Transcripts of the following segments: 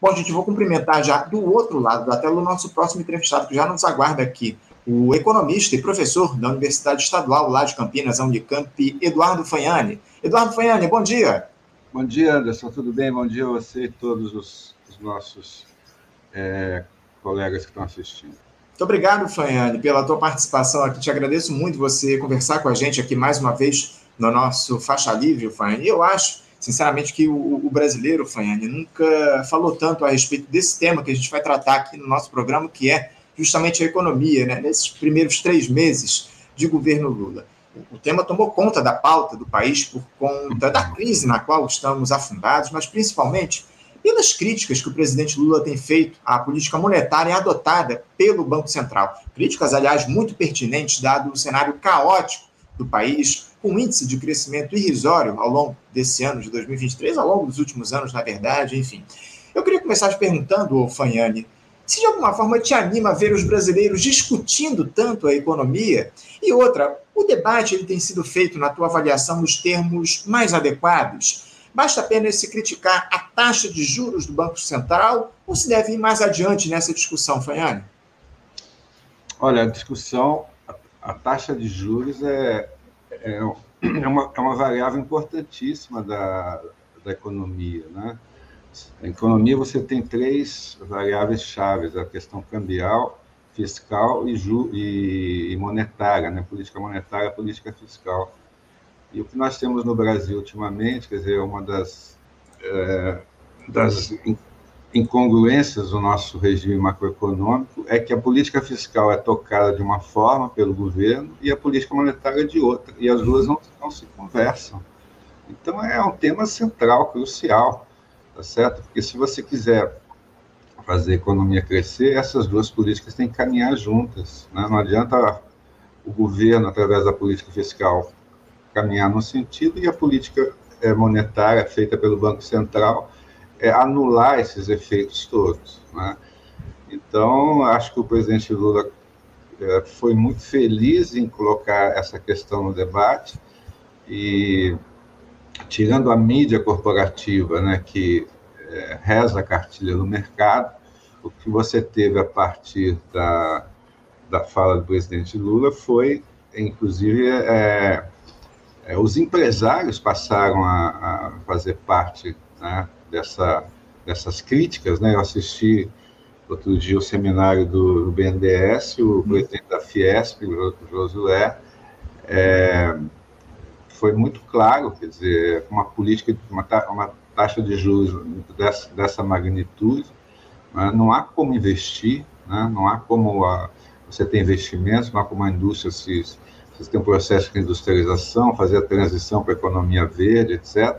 Bom, gente, vou cumprimentar já do outro lado da tela o nosso próximo entrevistado, que já nos aguarda aqui, o economista e professor da Universidade Estadual lá de Campinas, a Unicamp, Eduardo Fanhani. Eduardo Fanhani, bom dia. Bom dia, Anderson, tudo bem? Bom dia a você e todos os, os nossos é, colegas que estão assistindo. Muito obrigado, Fanhani, pela tua participação aqui. Te agradeço muito você conversar com a gente aqui mais uma vez no nosso Faixa Livre, Fanhani. Eu acho, sinceramente, que o, o brasileiro, Fanhani, nunca falou tanto a respeito desse tema que a gente vai tratar aqui no nosso programa, que é justamente a economia, né? nesses primeiros três meses de governo Lula. O tema tomou conta da pauta do país por conta da crise na qual estamos afundados, mas principalmente pelas críticas que o presidente Lula tem feito à política monetária adotada pelo Banco Central. Críticas, aliás, muito pertinentes, dado o cenário caótico do país, com índice de crescimento irrisório ao longo desse ano de 2023, ao longo dos últimos anos, na verdade, enfim. Eu queria começar te perguntando, Fanhani, se de alguma forma te anima a ver os brasileiros discutindo tanto a economia, e outra, o debate ele tem sido feito, na tua avaliação, nos termos mais adequados. Basta apenas se criticar a taxa de juros do Banco Central ou se deve ir mais adiante nessa discussão, Fanhani? Olha, a discussão, a, taxa de juros é, é, é, uma, é uma variável importantíssima da, da economia. Né? Na economia, você tem três variáveis chaves: a questão cambial, fiscal e, ju, e, e monetária, né? política monetária, política fiscal. E o que nós temos no Brasil ultimamente, quer dizer, uma das, é, das incongruências do nosso regime macroeconômico é que a política fiscal é tocada de uma forma pelo governo e a política monetária de outra, e as duas não, não se conversam. Então é um tema central, crucial, tá certo? Porque se você quiser fazer a economia crescer, essas duas políticas têm que caminhar juntas. Né? Não adianta o governo, através da política fiscal, caminhar no sentido e a política eh, monetária feita pelo Banco Central é anular esses efeitos todos. Né? Então, acho que o presidente Lula é, foi muito feliz em colocar essa questão no debate e tirando a mídia corporativa, né, que é, reza a cartilha no mercado, o que você teve a partir da, da fala do presidente Lula foi, inclusive, é, é, os empresários passaram a, a fazer parte né, dessa, dessas críticas. Né? Eu assisti outro dia o seminário do, do BNDES, o uhum. presidente da Fiesp, o Josué, é, foi muito claro, quer dizer, uma política, uma, uma taxa de juros dessa, dessa magnitude, né? não há como investir, né? não há como a, você ter investimentos, não há como a indústria se você tem um processo de industrialização, fazer a transição para a economia verde, etc.,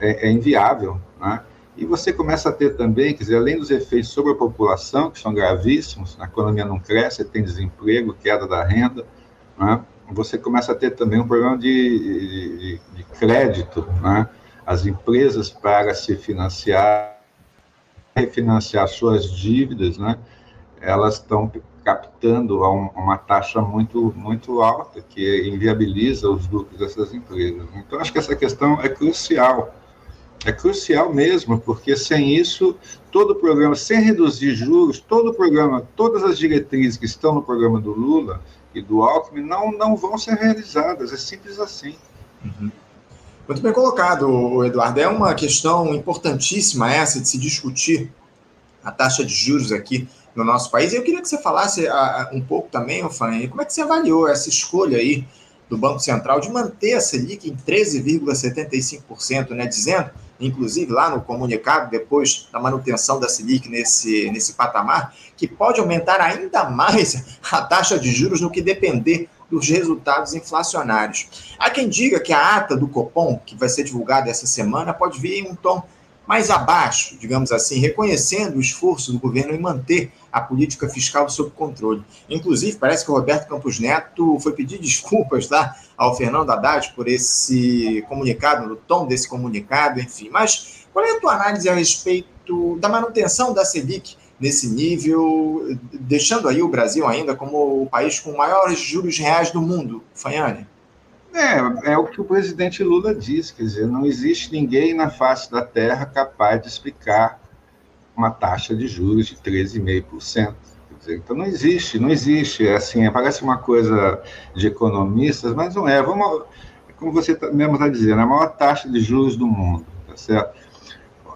é, é inviável. Né? E você começa a ter também, quer dizer, além dos efeitos sobre a população, que são gravíssimos, a economia não cresce, tem desemprego, queda da renda, né? você começa a ter também um problema de, de, de crédito. Né? As empresas, para se financiar, refinanciar suas dívidas, né? elas estão captando a, um, uma taxa muito, muito alta, que inviabiliza os lucros dessas empresas. Então, acho que essa questão é crucial. É crucial mesmo, porque sem isso, todo o programa, sem reduzir juros, todo o programa, todas as diretrizes que estão no programa do Lula e do Alckmin não, não vão ser realizadas. É simples assim. Uhum. Muito bem colocado, Eduardo. É uma questão importantíssima essa de se discutir a taxa de juros aqui no nosso país. E eu queria que você falasse um pouco também, Fanny, como é que você avaliou essa escolha aí do Banco Central de manter a Selic em 13,75%, né, dizendo, inclusive lá no comunicado, depois da manutenção da Selic nesse, nesse patamar, que pode aumentar ainda mais a taxa de juros no que depender dos resultados inflacionários. Há quem diga que a ata do Copom, que vai ser divulgada essa semana, pode vir em um tom mais abaixo, digamos assim, reconhecendo o esforço do governo em manter a política fiscal sob controle. Inclusive, parece que o Roberto Campos Neto foi pedir desculpas tá, ao Fernando Haddad por esse comunicado, no tom desse comunicado, enfim. Mas qual é a tua análise a respeito da manutenção da Selic nesse nível, deixando aí o Brasil ainda como o país com maiores juros reais do mundo, Fanhane? É, é o que o presidente Lula diz, quer dizer, não existe ninguém na face da Terra capaz de explicar uma taxa de juros de 13,5%. Então não existe, não existe. É assim, parece uma coisa de economistas, mas não é. Vamos, como você tá, mesmo está dizendo, a maior taxa de juros do mundo, tá certo?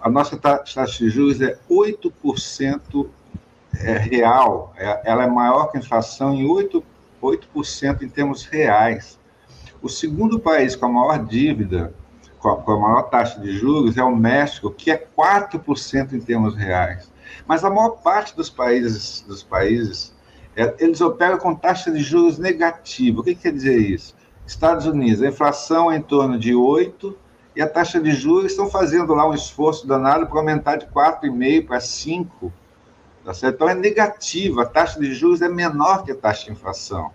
A nossa taxa de juros é 8% é, real, é, ela é maior que a inflação em 8%, 8% em termos reais. O segundo país com a maior dívida, com a, maior taxa de juros, é o México, que é 4% em termos reais. Mas a maior parte dos países, dos países é, eles operam com taxa de juros negativa. O que quer dizer isso? Estados Unidos, a inflação é em torno de 8% e a taxa de juros estão fazendo lá um esforço danado para aumentar de 4,5% para 5%. Tá certo? Então é negativa, a taxa de juros é menor que a taxa de inflação.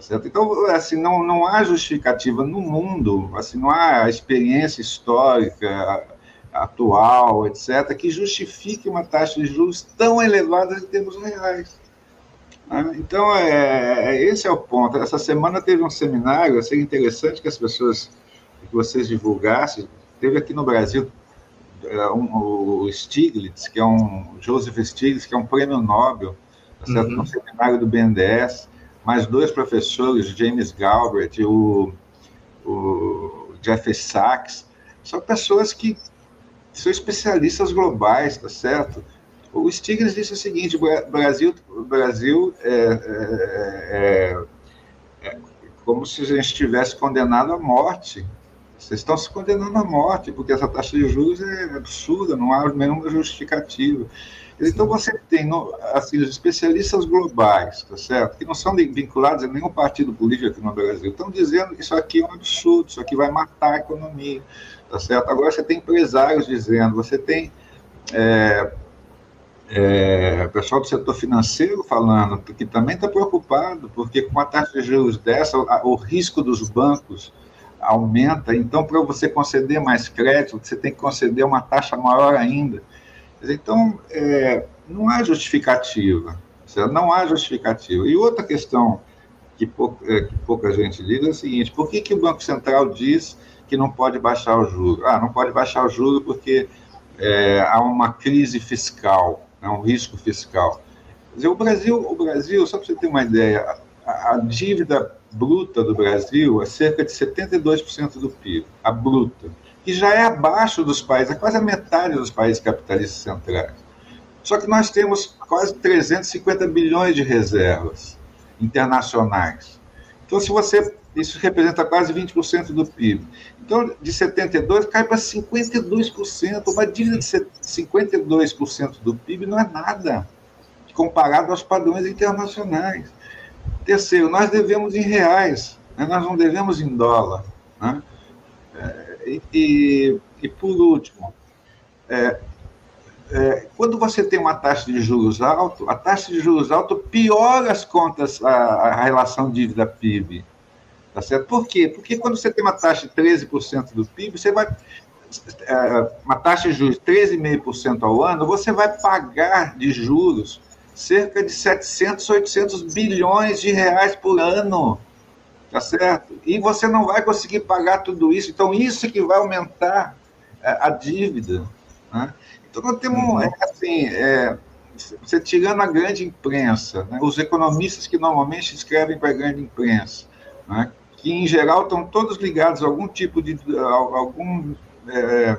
Tá certo? Então, assim, não, não há justificativa no mundo, assim, não há experiência histórica atual, etc., que justifique uma taxa de juros tão elevada em termos reais. Né? Então, é, é, esse é o ponto. Essa semana teve um seminário, seria interessante que as pessoas, que vocês divulgassem, teve aqui no Brasil é, um, o Stiglitz, que é um, Joseph Stiglitz, que é um prêmio Nobel, tá certo? Uhum. um seminário do BNDES, mais dois professores, James Galbraith e o, o Jeff Sachs, são pessoas que são especialistas globais, tá certo? O Stiglitz disse o seguinte: Brasil, Brasil é, é, é, é, como se a gente estivesse condenado à morte. Vocês estão se condenando à morte, porque essa taxa de juros é absurda, não há nenhuma justificativa. Então, você tem assim, os especialistas globais, tá certo? que não são vinculados a nenhum partido político aqui no Brasil, estão dizendo que isso aqui é um absurdo, isso aqui vai matar a economia. Tá certo? Agora, você tem empresários dizendo, você tem é, é, pessoal do setor financeiro falando que também está preocupado, porque com a taxa de juros dessa, o risco dos bancos aumenta, então, para você conceder mais crédito, você tem que conceder uma taxa maior ainda. Então, é, não há justificativa. Não há justificativa. E outra questão que, pouca, é, que pouca gente diz é a seguinte: por que, que o Banco Central diz que não pode baixar o juro? Ah, não pode baixar o juro porque é, há uma crise fiscal, é um risco fiscal. Quer dizer, o Brasil, o Brasil, só para você ter uma ideia, a, a dívida bruta do Brasil é cerca de 72% do PIB, a bruta que já é abaixo dos países, é quase a metade dos países capitalistas centrais. Só que nós temos quase 350 bilhões de reservas internacionais. Então, se você. Isso representa quase 20% do PIB. Então, de 72% cai para 52%. Uma dívida de 52% do PIB não é nada comparado aos padrões internacionais. Terceiro, nós devemos em reais, né? nós não devemos em dólar. Né? E, e, por último, é, é, quando você tem uma taxa de juros alto, a taxa de juros alto piora as contas, a, a relação dívida-PIB. Tá certo? Por quê? Porque quando você tem uma taxa de 13% do PIB, você vai. É, uma taxa de juros de 13,5% ao ano, você vai pagar de juros cerca de 700, 800 bilhões de reais por ano tá certo? E você não vai conseguir pagar tudo isso, então isso que vai aumentar a, é, a dívida. Né? Então nós temos, uhum. é, assim, é, você tirando a grande imprensa, né? os economistas que normalmente escrevem para a grande imprensa, né? que em geral estão todos ligados a algum tipo de algum é,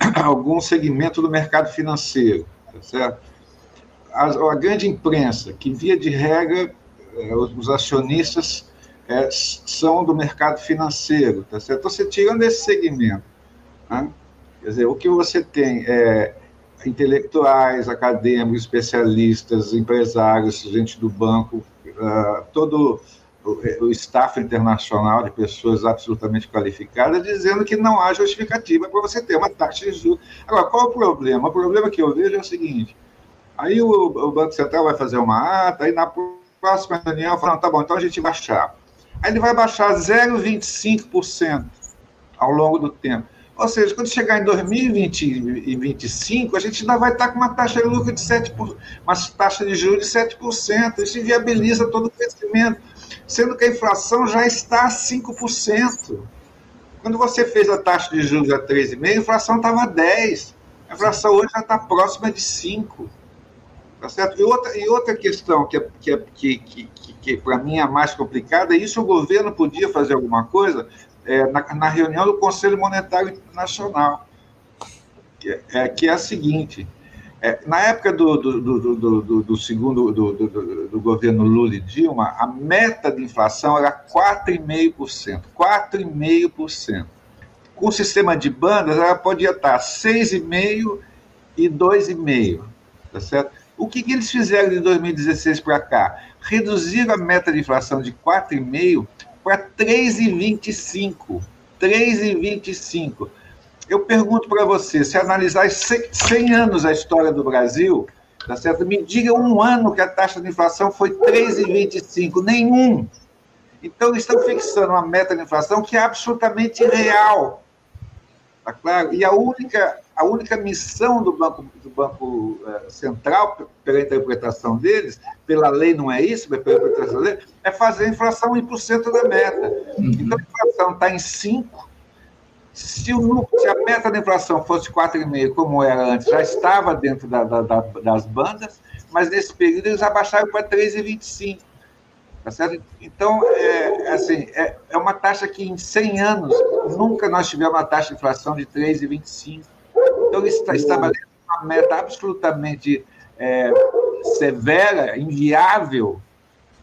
algum segmento do mercado financeiro, tá certo? A, a grande imprensa que via de regra é, os acionistas é, são do mercado financeiro, tá certo? Então, você tirando esse segmento, né? quer dizer, o que você tem é intelectuais, acadêmicos, especialistas, empresários, gente do banco, uh, todo o, o staff internacional de pessoas absolutamente qualificadas, dizendo que não há justificativa para você ter uma taxa de juros. Agora, qual é o problema? O problema que eu vejo é o seguinte: aí o, o Banco Central vai fazer uma ata, aí na próxima reunião fala, tá bom, então a gente baixar. Aí ele vai baixar 0,25% ao longo do tempo. Ou seja, quando chegar em 2025, a gente ainda vai estar com uma taxa de lucro de 7%, uma taxa de juros de 7%. Isso viabiliza todo o crescimento, sendo que a inflação já está a 5%. Quando você fez a taxa de juros a 3,5%, a inflação estava a 10%. A inflação hoje já está próxima de 5%. Tá certo? E outra, e outra questão que, é, que, é, que, que, que, que para mim é mais complicada, é isso o governo podia fazer alguma coisa é, na, na, reunião do Conselho Monetário Internacional, que é, que é a seguinte, é, na época do, do, do, do, do segundo do, do, do, governo Lula e Dilma, a meta de inflação era 4,5%. 4,5%. Com o sistema de bandas, ela podia estar 6,5% e 2,5%. Tá certo? O que, que eles fizeram de 2016 para cá? Reduziram a meta de inflação de 4,5% para 3,25%. 3,25%. Eu pergunto para você, se analisar 100 anos a história do Brasil, tá certo? me diga um ano que a taxa de inflação foi 3,25, nenhum. Então, eles estão fixando uma meta de inflação que é absolutamente irreal. Tá claro? E a única, a única missão do Banco, do banco eh, Central, pela interpretação deles, pela lei não é isso, mas pela interpretação deles, é fazer a inflação 1% da meta. Uhum. Então, a inflação está em 5%, se, o, se a meta da inflação fosse 4,5%, como era antes, já estava dentro da, da, da, das bandas, mas nesse período eles abaixaram para 3,25%. Tá certo? Então, é, assim, é, é uma taxa que em 100 anos nunca nós tivemos uma taxa de inflação de 3,25%. Então, está estabelecendo uma meta absolutamente é, severa, inviável,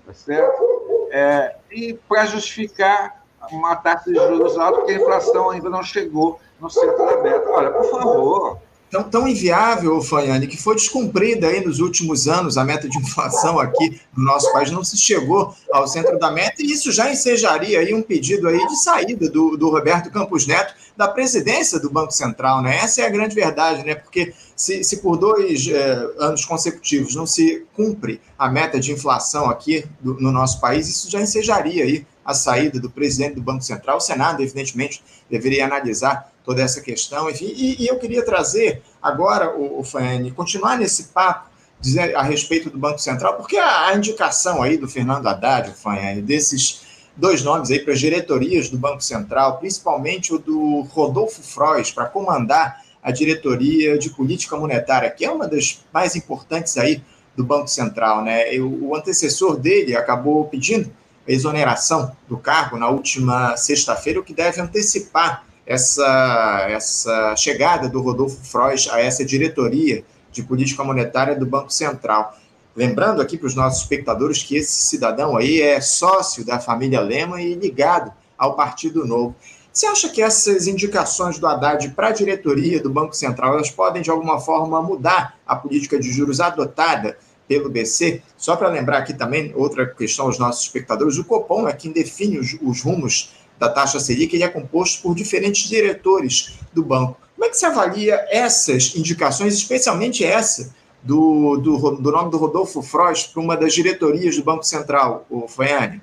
tá certo? É, e para justificar uma taxa de juros alta, porque a inflação ainda não chegou no centro da meta. Olha, por favor. Tão, tão inviável, Fanhane, que foi descumprida aí nos últimos anos a meta de inflação aqui no nosso país, não se chegou ao centro da meta, e isso já ensejaria aí um pedido aí de saída do, do Roberto Campos Neto da presidência do Banco Central, né? Essa é a grande verdade, né? Porque se, se por dois é, anos consecutivos não se cumpre a meta de inflação aqui do, no nosso país, isso já ensejaria aí a saída do presidente do Banco Central. O Senado, evidentemente, deveria analisar toda essa questão. Enfim, e, e eu queria trazer agora, o, o Fane, continuar nesse papo dizer, a respeito do Banco Central, porque a, a indicação aí do Fernando Haddad, o Fane, desses dois nomes aí para as diretorias do Banco Central, principalmente o do Rodolfo Frois, para comandar a diretoria de política monetária, que é uma das mais importantes aí do Banco Central, né? O, o antecessor dele acabou pedindo exoneração do cargo na última sexta-feira, o que deve antecipar essa, essa chegada do Rodolfo Frois a essa diretoria de política monetária do Banco Central. Lembrando aqui para os nossos espectadores que esse cidadão aí é sócio da família Lema e ligado ao Partido Novo. Você acha que essas indicações do Haddad para a diretoria do Banco Central elas podem, de alguma forma, mudar a política de juros adotada pelo BC. Só para lembrar aqui também, outra questão aos nossos espectadores, o Copom é quem define os, os rumos da taxa Selic, ele é composto por diferentes diretores do banco. Como é que você avalia essas indicações, especialmente essa do, do, do nome do Rodolfo Frost para uma das diretorias do Banco Central, o Faiane?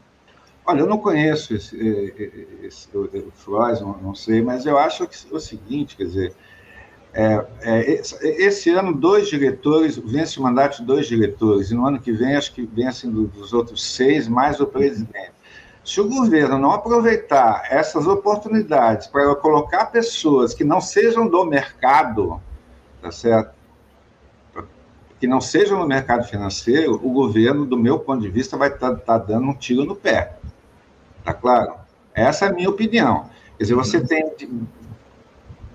Olha, eu não conheço esse, esse, esse o Frost, não, não sei, mas eu acho que é o seguinte, quer dizer, é, é, esse ano, dois diretores, vence o mandato de dois diretores, e no ano que vem, acho que vencem dos outros seis, mais o presidente. Se o governo não aproveitar essas oportunidades para colocar pessoas que não sejam do mercado, tá certo? Que não sejam no mercado financeiro, o governo, do meu ponto de vista, vai estar tá, tá dando um tiro no pé. Tá claro? Essa é a minha opinião. Quer dizer, você tem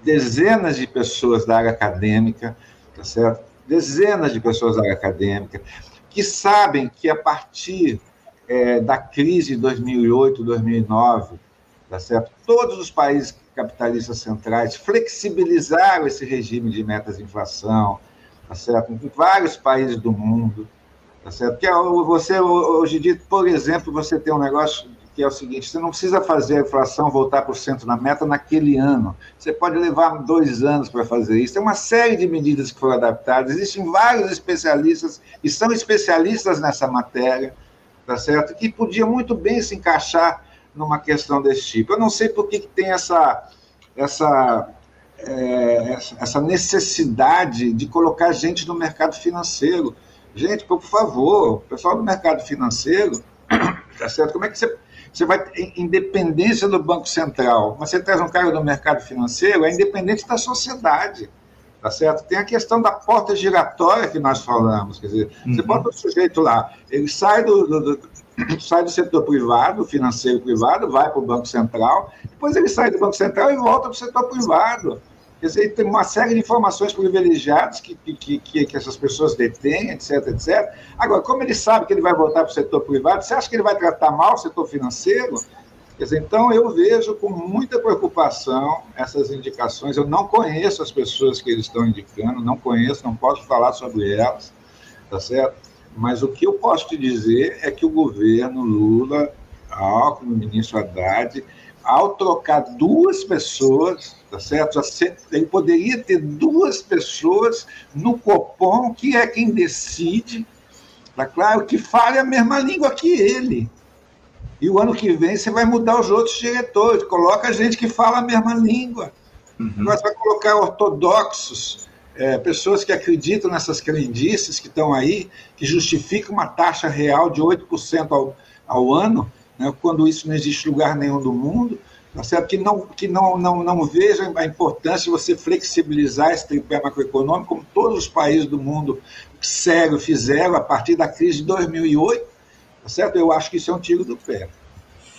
dezenas de pessoas da área acadêmica, tá certo? Dezenas de pessoas da área acadêmica que sabem que a partir é, da crise de 2008, 2009, tá certo? Todos os países capitalistas centrais flexibilizaram esse regime de metas de inflação, tá certo? Em vários países do mundo, tá certo? Porque você hoje em dia, por exemplo, você tem um negócio que é o seguinte: você não precisa fazer a inflação voltar para o centro da meta naquele ano. Você pode levar dois anos para fazer isso. Tem uma série de medidas que foram adaptadas. Existem vários especialistas e são especialistas nessa matéria, tá certo? Que podia muito bem se encaixar numa questão desse tipo. Eu não sei por que, que tem essa essa é, essa necessidade de colocar gente no mercado financeiro. Gente, por favor, pessoal do mercado financeiro, tá certo? Como é que você você vai ter independência do Banco Central, mas você traz um cara do mercado financeiro, é independente da sociedade. tá certo? Tem a questão da porta giratória que nós falamos, quer dizer, uhum. você bota o sujeito lá, ele sai do, do, do, sai do setor privado, financeiro privado, vai para o Banco Central, depois ele sai do Banco Central e volta para o setor privado. Quer dizer, tem uma série de informações privilegiadas que, que, que, que, essas pessoas detêm, etc, etc. Agora, como ele sabe que ele vai voltar para o setor privado, você acha que ele vai tratar mal o setor financeiro? Quer dizer, então, eu vejo com muita preocupação essas indicações. Eu não conheço as pessoas que eles estão indicando, não conheço, não posso falar sobre elas, tá certo? Mas o que eu posso te dizer é que o governo Lula, Alckmin, o ministro Haddad, ao trocar duas pessoas, tá certo? Ele poderia ter duas pessoas no Copom, que é quem decide, tá claro, que fale a mesma língua que ele. E o ano que vem você vai mudar os outros diretores, coloca gente que fala a mesma língua. Uhum. Você vai colocar ortodoxos, é, pessoas que acreditam nessas crendices que estão aí, que justificam uma taxa real de 8% ao, ao ano, né, quando isso não existe lugar nenhum do mundo, tá certo? que, não, que não, não, não vejam a importância de você flexibilizar esse tripé macroeconômico, como todos os países do mundo sério fizeram a partir da crise de 2008, tá certo? eu acho que isso é um tiro do pé.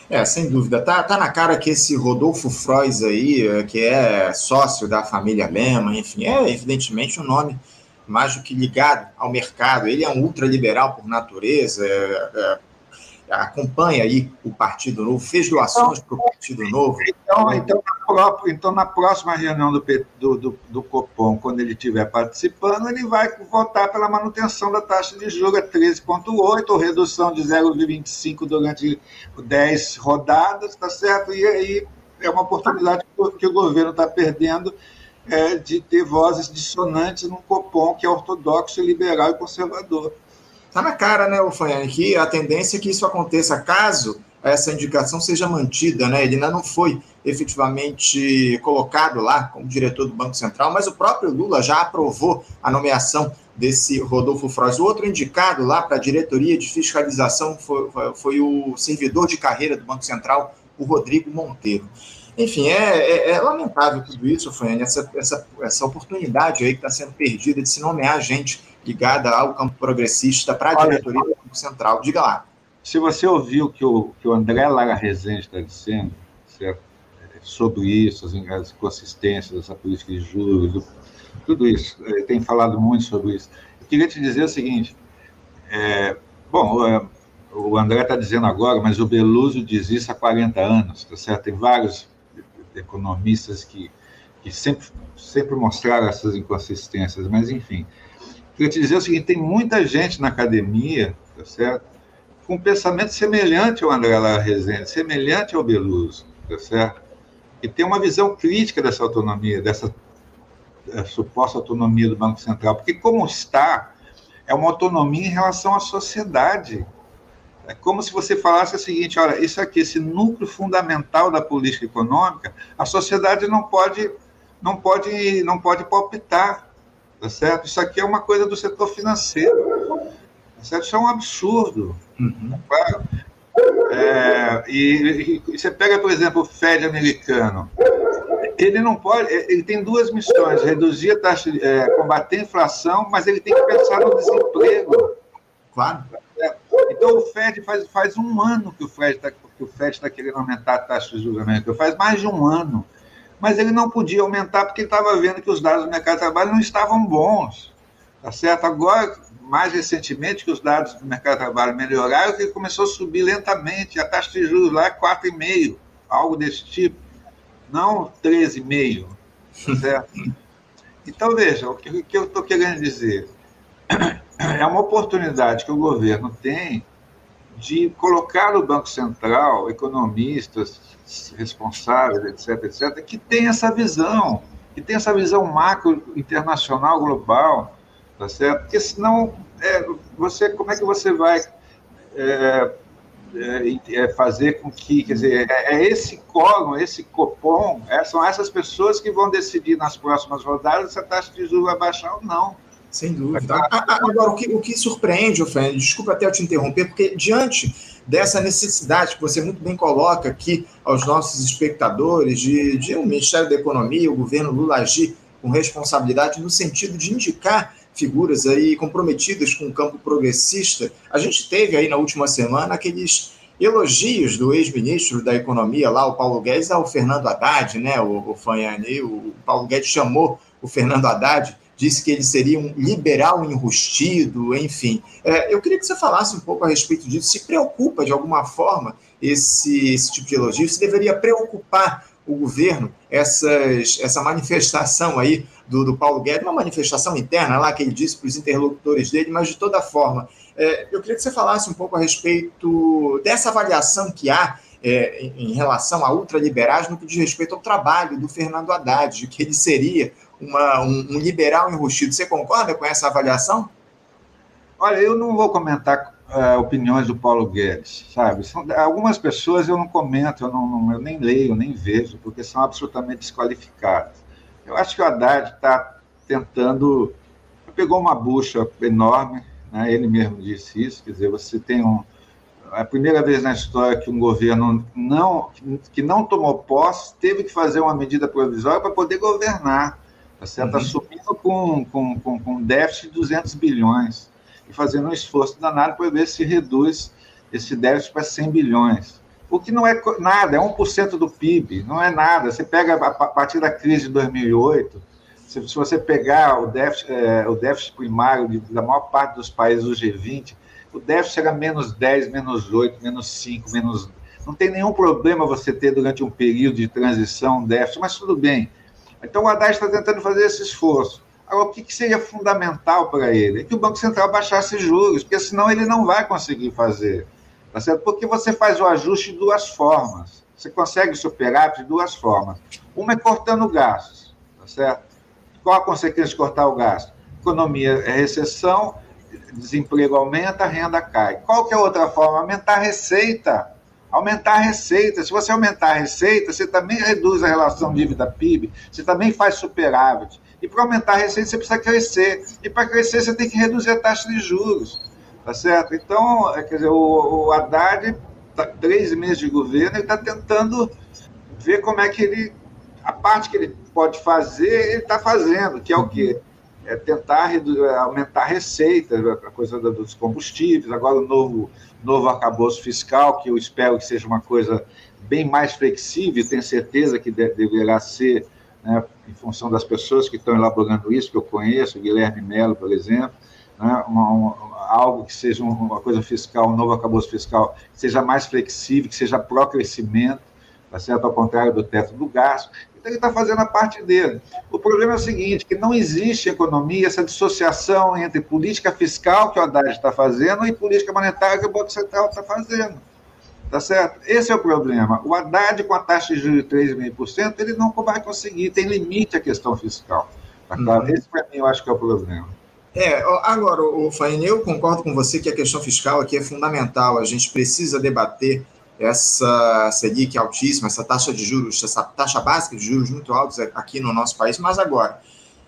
É, sem dúvida. Tá, tá na cara que esse Rodolfo Frois aí, é, que é sócio da família Lema, enfim, é evidentemente um nome mais do que ligado ao mercado. Ele é um ultraliberal por natureza, é, é, acompanha aí o Partido Novo, fez doações para o Partido Novo. Então, então, na própria, então, na próxima reunião do, do, do, do, Copom, quando ele estiver participando, ele vai votar pela manutenção da taxa de juros a 13,8, ou redução de 0,25 durante 10 rodadas, tá certo? E aí é uma oportunidade que o governo está perdendo é, de ter vozes dissonantes num Copom que é ortodoxo, liberal e conservador. Está na cara, né, Ufaiane, que a tendência é que isso aconteça caso essa indicação seja mantida, né? Ele ainda não foi efetivamente colocado lá como diretor do Banco Central, mas o próprio Lula já aprovou a nomeação desse Rodolfo Frois. O outro indicado lá para a diretoria de fiscalização foi, foi, o servidor de carreira do Banco Central, o Rodrigo Monteiro. Enfim, é, é, é lamentável tudo isso, Faiane, essa, essa, essa oportunidade aí que está sendo perdida de se nomear gente ligada ao campo progressista para a diretoria do Banco Central. Diga lá. Se você ouviu que o, que o André Lara Rezende está dizendo, certo? sobre isso, as inconsistências dessa política de juros, tudo isso, ele tem falado muito sobre isso. Eu queria te dizer o seguinte, é, bom, é, o André está dizendo agora, mas o Beluso diz isso há 40 anos, tá certo? Tem vários economistas que, que sempre, sempre mostraram essas inconsistências, mas enfim, queria te dizer o seguinte: tem muita gente na academia, tá certo? Com um pensamento semelhante ao André Lara Rezende, semelhante ao Beluso, tá certo? E tem uma visão crítica dessa autonomia, dessa suposta autonomia do Banco Central, porque como está, é uma autonomia em relação à sociedade. É como se você falasse o seguinte: olha, isso aqui, esse núcleo fundamental da política econômica, a sociedade não pode, não pode, não pode palpitar tá certo? Isso aqui é uma coisa do setor financeiro, tá certo? Isso é um absurdo, uhum. claro. É, e, e, você pega, por exemplo, o Fed americano, ele não pode, ele tem duas missões, reduzir a taxa, é, combater a inflação, mas ele tem que pensar no desemprego. Claro. É, então o Fed faz, faz um ano que o Fed está que o Fed está querendo aumentar a taxa de juros faz mais de um ano mas ele não podia aumentar porque ele estava vendo que os dados do mercado de trabalho não estavam bons. Tá certo? Agora, mais recentemente, que os dados do mercado de trabalho melhoraram, ele começou a subir lentamente. A taxa de juros lá é 4,5, algo desse tipo, não 13,5. Tá certo? Então, veja, o que, o que eu estou querendo dizer? É uma oportunidade que o governo tem de colocar no Banco Central economistas responsáveis, etc., etc., que tem essa visão, que tem essa visão macro, internacional, global, tá certo? Porque senão, é, você, como é que você vai é, é, é fazer com que, quer dizer, é, é esse quórum, esse copom, é, são essas pessoas que vão decidir nas próximas rodadas se a taxa de juros vai baixar ou não. Sem dúvida. Agora, o que, o que surpreende, Fernando, desculpa até eu te interromper, porque diante dessa necessidade que você muito bem coloca aqui aos nossos espectadores de, de o Ministério da Economia, o governo Lula agir com responsabilidade no sentido de indicar figuras aí comprometidas com o campo progressista. A gente teve aí na última semana aqueles elogios do ex-ministro da Economia lá, o Paulo Guedes, ao Fernando Haddad, né, o, o Fanhani, o Paulo Guedes chamou o Fernando Haddad, disse que ele seria um liberal enrustido, enfim. É, eu queria que você falasse um pouco a respeito disso, se preocupa de alguma forma esse, esse tipo de elogio, se deveria preocupar o governo essas, essa manifestação aí do, do Paulo Guedes, uma manifestação interna lá que ele disse para os interlocutores dele, mas de toda forma, é, eu queria que você falasse um pouco a respeito dessa avaliação que há é, em, relação à ultraliberagem no que diz respeito ao trabalho do Fernando Haddad, de que ele seria uma, um, um liberal enrustido. Você concorda com essa avaliação? Olha, eu não vou comentar uh, opiniões do Paulo Guedes, sabe? São, algumas pessoas eu não comento, eu, não, não, eu nem leio, nem vejo, porque são absolutamente desqualificadas. Eu acho que o Haddad está tentando. Pegou uma bucha enorme, né? ele mesmo disse isso, quer dizer, você tem um. É a primeira vez na história que um governo não, que não tomou posse teve que fazer uma medida provisória para poder governar. Tá certo? Uhum. Assumindo com, com, com, com déficit de 200 bilhões e fazendo um esforço danado para ver se reduz esse déficit para 100 bilhões. O que não é nada, é 1% do PIB, não é nada. Você pega a partir da crise de 2008, se, se você pegar o déficit, é, o déficit primário de, da maior parte dos países do G20, o déficit era menos 10, menos 8, menos 5, menos. Não tem nenhum problema você ter durante um período de transição um déficit, mas tudo bem. Então o Haddad está tentando fazer esse esforço. Agora, o que, seria fundamental para ele? É que o Banco Central baixasse juros, porque senão ele não vai conseguir fazer. Tá certo? Porque você faz o ajuste de duas formas. Você consegue superar de duas formas. Uma é cortando gastos, tá certo? Qual a consequência de cortar o gasto? Economia é recessão, desemprego aumenta, renda cai. Qual que é a outra forma? Aumentar a receita. Aumentar a receita. Se você aumentar a receita, você também reduz a relação dívida-PIB, você também faz superávit. E para aumentar a receita, você precisa crescer. E para crescer, você tem que reduzir a taxa de juros. Tá certo? Então, é, quer dizer, o, o Haddad, tá, três meses de governo, ele está tentando ver como é que ele. A parte que ele pode fazer, ele está fazendo, que é o quê? É tentar é, aumentar a receita, a coisa dos combustíveis, agora o novo, novo arcabouço fiscal, que eu espero que seja uma coisa bem mais flexível, tenho certeza que deverá ser né, em função das pessoas que estão elaborando isso, que eu conheço, Guilherme Melo, por exemplo, né, uma, uma, algo que seja uma coisa fiscal, um novo acabouço fiscal, que seja mais flexível, que seja pró-crescimento, tá certo? ao contrário do teto do gasto. Então, ele está fazendo a parte dele. O problema é o seguinte, que não existe economia, essa dissociação entre política fiscal, que o Haddad está fazendo, e política monetária, que o Banco Central está fazendo. Tá certo? Esse é o problema. O Haddad, com a taxa de juros de 3,5%, ele não vai conseguir, tem limite a questão fiscal. Tá claro? Uhum. Esse, para mim, eu acho que é o problema. É, agora, o Faine, eu concordo com você que a questão fiscal aqui é fundamental. A gente precisa debater essa Selic altíssima, essa taxa de juros, essa taxa básica de juros muito altos aqui no nosso país. Mas agora,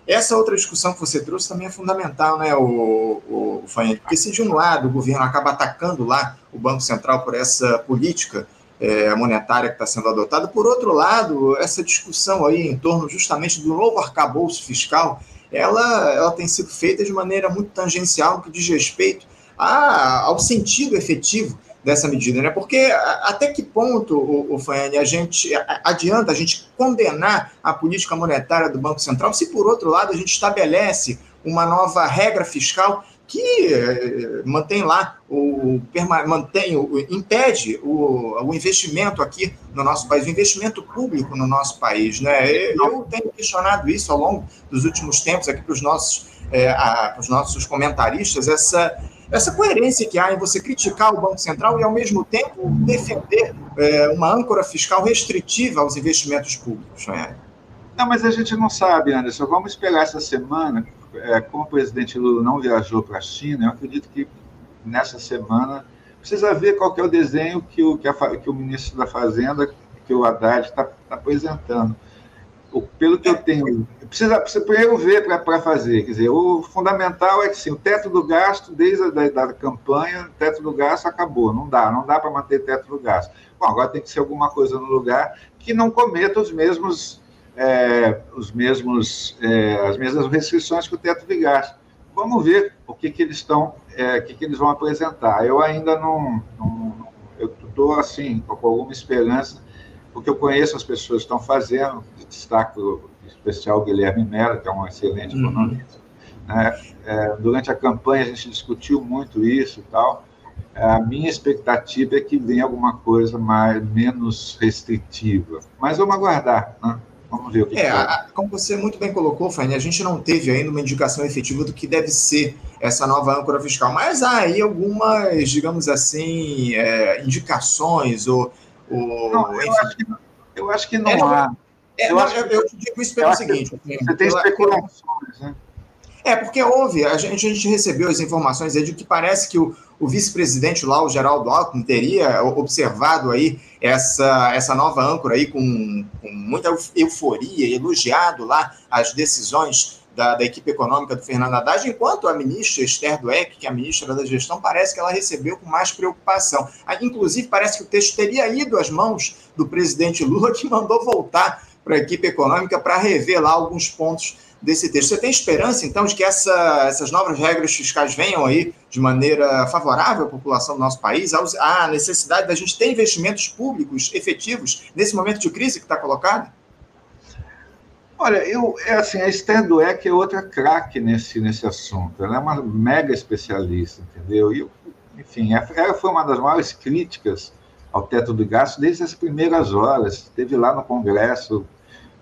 essa outra discussão que você trouxe também é fundamental, né, o, o, o Porque se de um lado o governo acaba atacando lá o Banco Central por essa política é, monetária que está sendo adotada, por outro lado, essa discussão aí em torno justamente do novo arcabouço fiscal, ela, ela tem sido feita de maneira muito tangencial que diz respeito a, ao sentido efetivo dessa medida, né? Porque até que ponto, o, o Fanny, a gente adianta a gente condenar a política monetária do Banco Central se por outro lado a gente estabelece uma nova regra fiscal que eh, mantém lá o mantém o, impede o, o investimento aqui no nosso país, o investimento público no nosso país, né? Eu tenho questionado isso ao longo dos últimos tempos aqui para os nossos é, os nossos comentaristas essa essa coerência que há em você criticar o Banco Central e, ao mesmo tempo, defender é, uma âncora fiscal restritiva aos investimentos públicos, não é? Não, mas a gente não sabe, Anderson. Vamos esperar essa semana. É, como o presidente Lula não viajou para a China, eu acredito que nessa semana precisa ver qual é o desenho que o, que, a, que o ministro da Fazenda, que o Haddad, está tá apresentando pelo que eu tenho, precisa, precisa primeiro ver para fazer. Quer dizer, o fundamental é que sim, o teto do gasto, desde a da, da campanha, o teto do gasto acabou. Não dá, não dá para manter teto do gasto. Bom, agora tem que ser alguma coisa no lugar que não cometa os mesmos é, os mesmos, é, as mesmas restrições que o teto de gastos. Vamos ver o que, que eles estão, é, o que, que eles vão apresentar. Eu ainda não, não eu estou assim com alguma esperança, porque eu conheço as pessoas que estão fazendo, destaco especial o Guilherme Mello, que é um excelente uhum. economista. Né? É, durante a campanha a gente discutiu muito isso e tal. A minha expectativa é que venha alguma coisa mais menos restritiva, mas vamos aguardar. Né? Vamos ver o que é. Que como você muito bem colocou, Fanny, a gente não teve ainda uma indicação efetiva do que deve ser essa nova âncora fiscal, mas há aí algumas, digamos assim, é, indicações ou. ou não, eu, acho que, eu acho que não é, há. É, eu, não, eu, eu digo isso pelo seguinte: você tem especulações, né? É, porque houve, a gente, a gente recebeu as informações aí de que parece que o, o vice-presidente lá, o Geraldo Alckmin, teria observado aí essa, essa nova âncora aí com, com muita euforia, elogiado lá as decisões da, da, equipe econômica do Fernando Haddad, enquanto a ministra Esther Dweck, que é a ministra da gestão, parece que ela recebeu com mais preocupação. Inclusive, parece que o texto teria ido às mãos do presidente Lula, que mandou voltar para a equipe econômica para rever lá alguns pontos desse texto. Você tem esperança, então, de que essa, essas novas regras fiscais venham aí de maneira favorável à população do nosso país? Há necessidade da gente ter investimentos públicos efetivos nesse momento de crise que está colocado? Olha, eu, é assim, a Esther Dweck é outra craque nesse, nesse assunto. Ela é uma mega especialista, entendeu? E, enfim, é, ela foi uma das maiores críticas ao teto do gasto desde as primeiras horas. Esteve lá no Congresso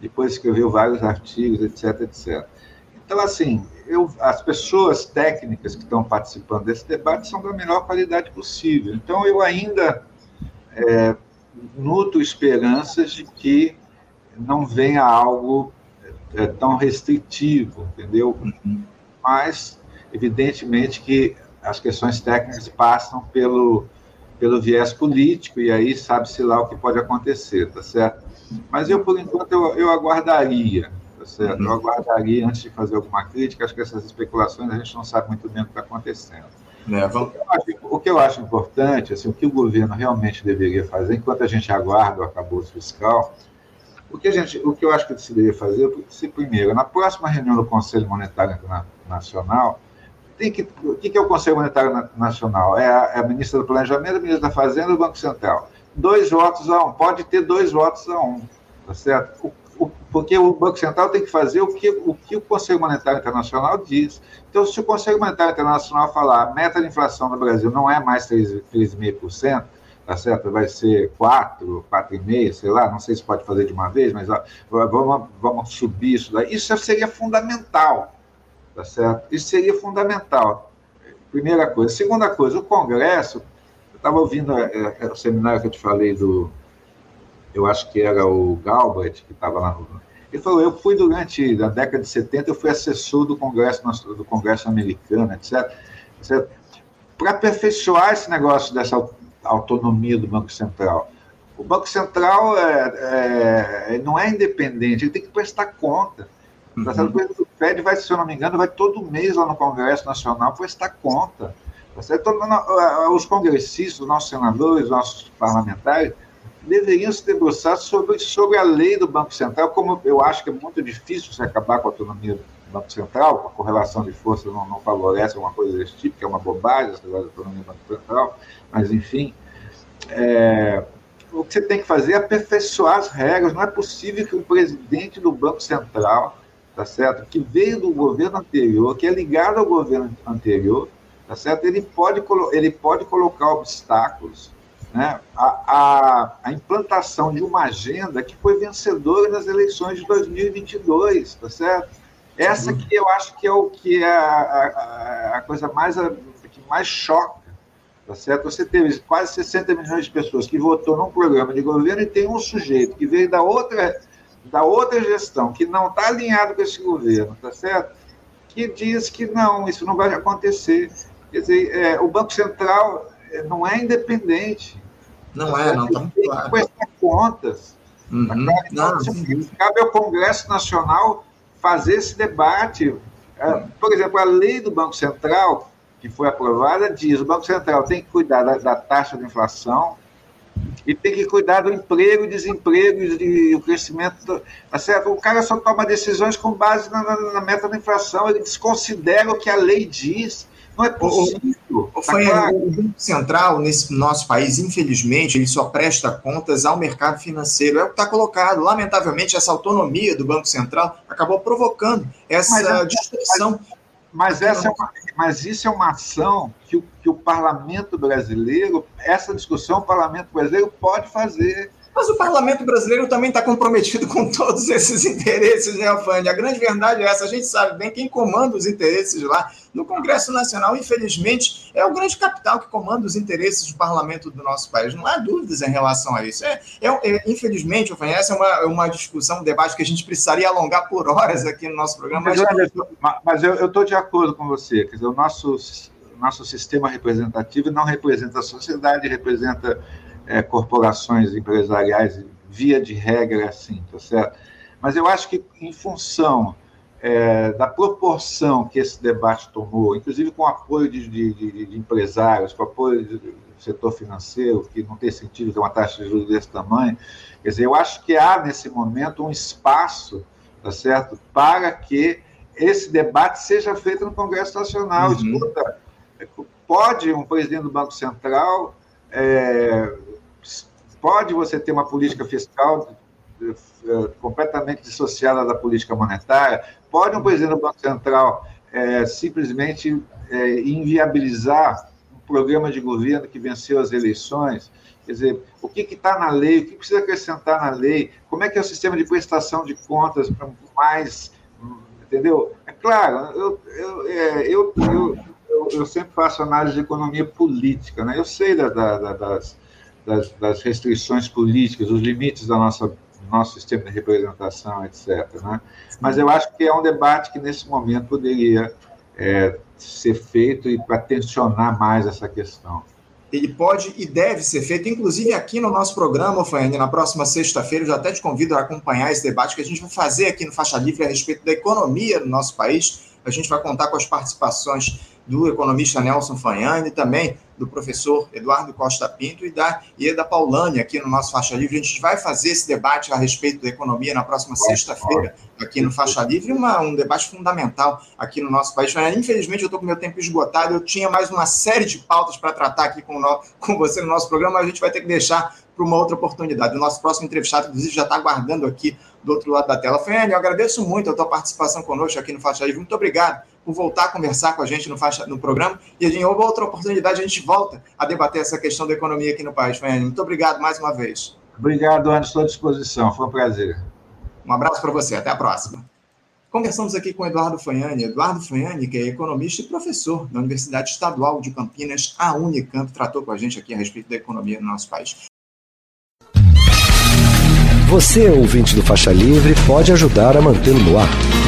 depois escreveu vários artigos, etc, etc. Então, assim, eu, as pessoas técnicas que estão participando desse debate são da melhor qualidade possível. Então, eu ainda é, nutro esperanças de que não venha algo é, tão restritivo, entendeu? Mas, evidentemente, que as questões técnicas passam pelo, pelo viés político, e aí sabe-se lá o que pode acontecer, tá certo? Mas eu, por enquanto, eu, eu aguardaria, tá certo? Eu aguardaria antes de fazer alguma crítica. Acho que essas especulações a gente não sabe muito bem o que está acontecendo. É, vamos... o, que acho, o, que eu acho importante, assim, o que o governo realmente deveria fazer, enquanto a gente aguarda o acabouço fiscal, o que, a gente, o que eu acho que se deveria fazer, se primeiro, na próxima reunião do Conselho Monetário Internacional, tem que, o que é o Conselho Monetário Nacional? É a, é a ministra do Planejamento, a ministra da Fazenda e o Banco Central dois votos a um, pode ter dois votos a um, tá certo? O, o, porque o Banco Central tem que fazer o que, o que o Conselho Monetário Internacional diz. Então, se o Conselho Monetário Internacional falar a meta de inflação no Brasil não é mais 3,5%, tá certo? Vai ser 4, 4,5, sei lá, não sei se pode fazer de uma vez, mas ó, vamos, vamos subir isso daí. Isso seria fundamental, tá certo? Isso seria fundamental. Primeira coisa. Segunda coisa, o Congresso estava ouvindo é, é, o seminário que eu te falei do. Eu acho que era o Galbraith, que estava lá no. Ele falou: eu fui durante a década de 70, eu fui assessor do Congresso, do Congresso americano, etc. etc para aperfeiçoar esse negócio dessa autonomia do Banco Central. O Banco Central é, é, não é independente, ele tem que prestar conta. Uhum. O Fed vai, se eu não me engano, vai todo mês lá no Congresso Nacional prestar conta. Tá os congressistas, os nossos senadores, os nossos parlamentares, deveriam se debruçar sobre, sobre a lei do Banco Central, como eu acho que é muito difícil se acabar com a autonomia do Banco Central, a correlação de forças não, não favorece uma coisa desse tipo, que é uma bobagem essa da autonomia do Banco Central, mas enfim. É, o que você tem que fazer é aperfeiçoar as regras. Não é possível que o presidente do Banco Central, tá certo, que veio do governo anterior, que é ligado ao governo anterior, tá certo? Ele pode, ele pode colocar obstáculos né, a, a, a, implantação de uma agenda que foi vencedora nas eleições de 2022, tá certo? Essa que eu acho que é o que é a, a, a coisa mais a, que mais choca, tá certo? Você teve quase 60 milhões de pessoas que votou num programa de governo e tem um sujeito que veio da outra da outra gestão que não está alinhado com esse governo, tá certo? Que diz que não, isso não vai acontecer. Quer dizer, é, o Banco Central é, não é independente. Não é, não está claro. Tem que prestar contas. Uhum. Não, cabe ao Congresso Nacional fazer esse debate. É, por exemplo, a lei do Banco Central, que foi aprovada, diz que o Banco Central tem que cuidar da, da taxa de inflação, e tem que cuidar do emprego, desemprego e o crescimento. Tá certo? O cara só toma decisões com base na, na, na meta da inflação, ele desconsidera o que a lei diz. Não é possível. Tá foi claro. o Banco Central, nesse nosso país, infelizmente, ele só presta contas ao mercado financeiro. É o que está colocado. Lamentavelmente, essa autonomia do Banco Central acabou provocando essa mas, é, distorção. Mas, mas, essa é uma, mas isso é uma ação que o, que o parlamento brasileiro, essa discussão o parlamento brasileiro pode fazer. Mas o parlamento brasileiro também está comprometido com todos esses interesses, né, Alfane? A grande verdade é essa. A gente sabe bem quem comanda os interesses lá no Congresso Nacional, infelizmente, é o grande capital que comanda os interesses do parlamento do nosso país. Não há dúvidas em relação a isso. É, é, é infelizmente, Alfane, essa é uma, uma discussão, um debate que a gente precisaria alongar por horas aqui no nosso programa. Mas, mas eu estou de acordo com você. Quer dizer, o nosso, nosso sistema representativo não representa a sociedade, representa é, corporações empresariais, via de regra, é assim, tá certo? Mas eu acho que, em função é, da proporção que esse debate tomou, inclusive com apoio de, de, de, empresários, com apoio do setor financeiro, que não tem sentido ter uma taxa de juros desse tamanho, quer dizer, eu acho que há, nesse momento, um espaço, tá certo, para que esse debate seja feito no Congresso Nacional. Uhum. Escuta, pode um presidente do Banco Central é, Pode você ter uma política fiscal eh, completamente dissociada da política monetária? Pode um presidente do Banco Central é, simplesmente é, inviabilizar um programa de governo que venceu as eleições? Quer dizer, o que está na lei? O que precisa acrescentar na lei? Como é que é o sistema de prestação de contas para mais. Entendeu? É claro, eu, eu, eu, eu, eu, sempre faço análise de economia política, né? eu sei da, da, das das, das restrições políticas, os limites da nossa nosso sistema de representação, etc. Né? Mas eu acho que é um debate que, nesse momento, poderia é, ser feito e para tensionar mais essa questão. Ele pode e deve ser feito, inclusive aqui no nosso programa, Faiane, na próxima sexta-feira, eu já até te convido a acompanhar esse debate que a gente vai fazer aqui no Faixa Livre a respeito da economia no nosso país. A gente vai contar com as participações do economista Nelson Fanhani, também do professor Eduardo Costa Pinto e da Ieda Paulani aqui no nosso Faixa Livre. A gente vai fazer esse debate a respeito da economia na próxima sexta-feira aqui no Faixa Livre, uma, um debate fundamental aqui no nosso país. Infelizmente, eu estou com meu tempo esgotado, eu tinha mais uma série de pautas para tratar aqui com, no, com você no nosso programa, mas a gente vai ter que deixar para uma outra oportunidade. O nosso próximo entrevistado, inclusive, já está aguardando aqui do outro lado da tela. Fanhani, eu agradeço muito a tua participação conosco aqui no Faixa Livre. Muito obrigado por voltar a conversar com a gente no, faixa, no programa. E em outra oportunidade a gente volta a debater essa questão da economia aqui no país. Fanny. Muito obrigado mais uma vez. Obrigado, Anderson. Estou à disposição. Foi um prazer. Um abraço para você. Até a próxima. Conversamos aqui com Eduardo Fanhani. Eduardo Fanhani, que é economista e professor da Universidade Estadual de Campinas, a Unicamp, tratou com a gente aqui a respeito da economia no nosso país. Você, ouvinte do Faixa Livre, pode ajudar a mantê-lo no ar.